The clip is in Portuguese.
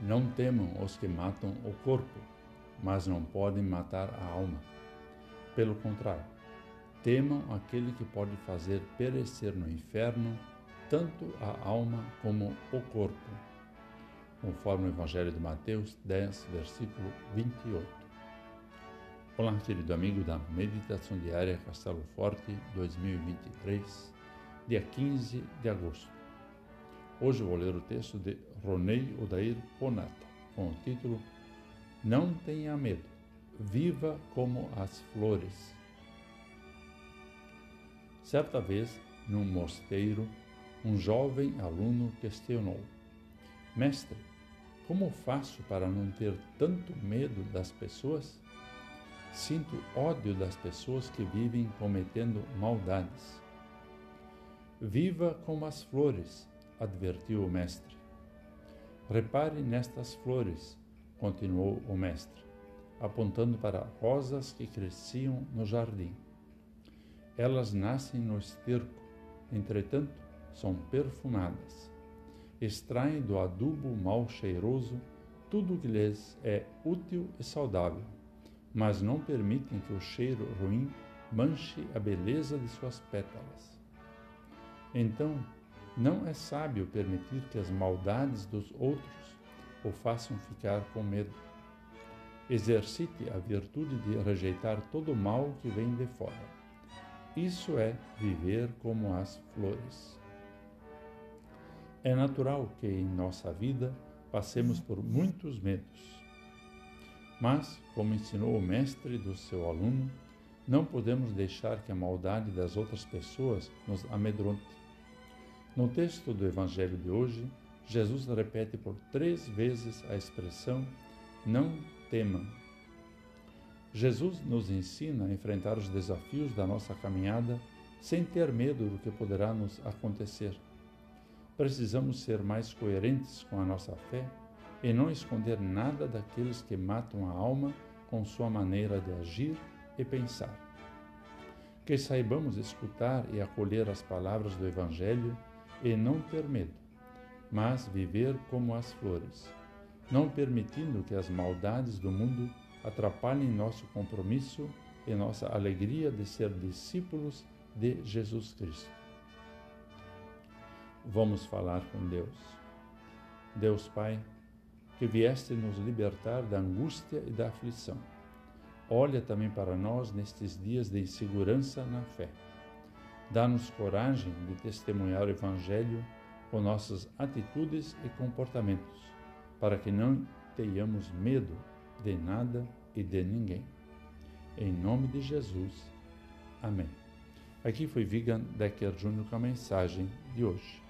Não temam os que matam o corpo, mas não podem matar a alma. Pelo contrário, temam aquele que pode fazer perecer no inferno tanto a alma como o corpo. Conforme o Evangelho de Mateus 10, versículo 28. Olá, querido amigo da Meditação Diária Castelo Forte 2023, dia 15 de agosto. Hoje vou ler o texto de Ronei Odair Ponata, com o título Não tenha medo, viva como as flores. Certa vez, num mosteiro, um jovem aluno questionou: Mestre, como faço para não ter tanto medo das pessoas? Sinto ódio das pessoas que vivem cometendo maldades. Viva como as flores, advertiu o mestre. Repare nestas flores, continuou o mestre, apontando para rosas que cresciam no jardim. Elas nascem no esterco, entretanto, são perfumadas. Extraem do adubo mal cheiroso tudo que lhes é útil e saudável, mas não permitem que o cheiro ruim manche a beleza de suas pétalas. Então, não é sábio permitir que as maldades dos outros o façam ficar com medo. Exercite a virtude de rejeitar todo o mal que vem de fora. Isso é viver como as flores. É natural que em nossa vida passemos por muitos medos. Mas, como ensinou o mestre do seu aluno, não podemos deixar que a maldade das outras pessoas nos amedronte. No texto do Evangelho de hoje, Jesus repete por três vezes a expressão não temam. Jesus nos ensina a enfrentar os desafios da nossa caminhada sem ter medo do que poderá nos acontecer. Precisamos ser mais coerentes com a nossa fé e não esconder nada daqueles que matam a alma com sua maneira de agir e pensar. Que saibamos escutar e acolher as palavras do Evangelho e não ter medo, mas viver como as flores, não permitindo que as maldades do mundo atrapalhem nosso compromisso e nossa alegria de ser discípulos de Jesus Cristo. Vamos falar com Deus. Deus Pai, que vieste nos libertar da angústia e da aflição. Olha também para nós nestes dias de insegurança na fé Dá-nos coragem de testemunhar o Evangelho com nossas atitudes e comportamentos, para que não tenhamos medo de nada e de ninguém. Em nome de Jesus. Amém. Aqui foi Vigan Decker Jr. com a mensagem de hoje.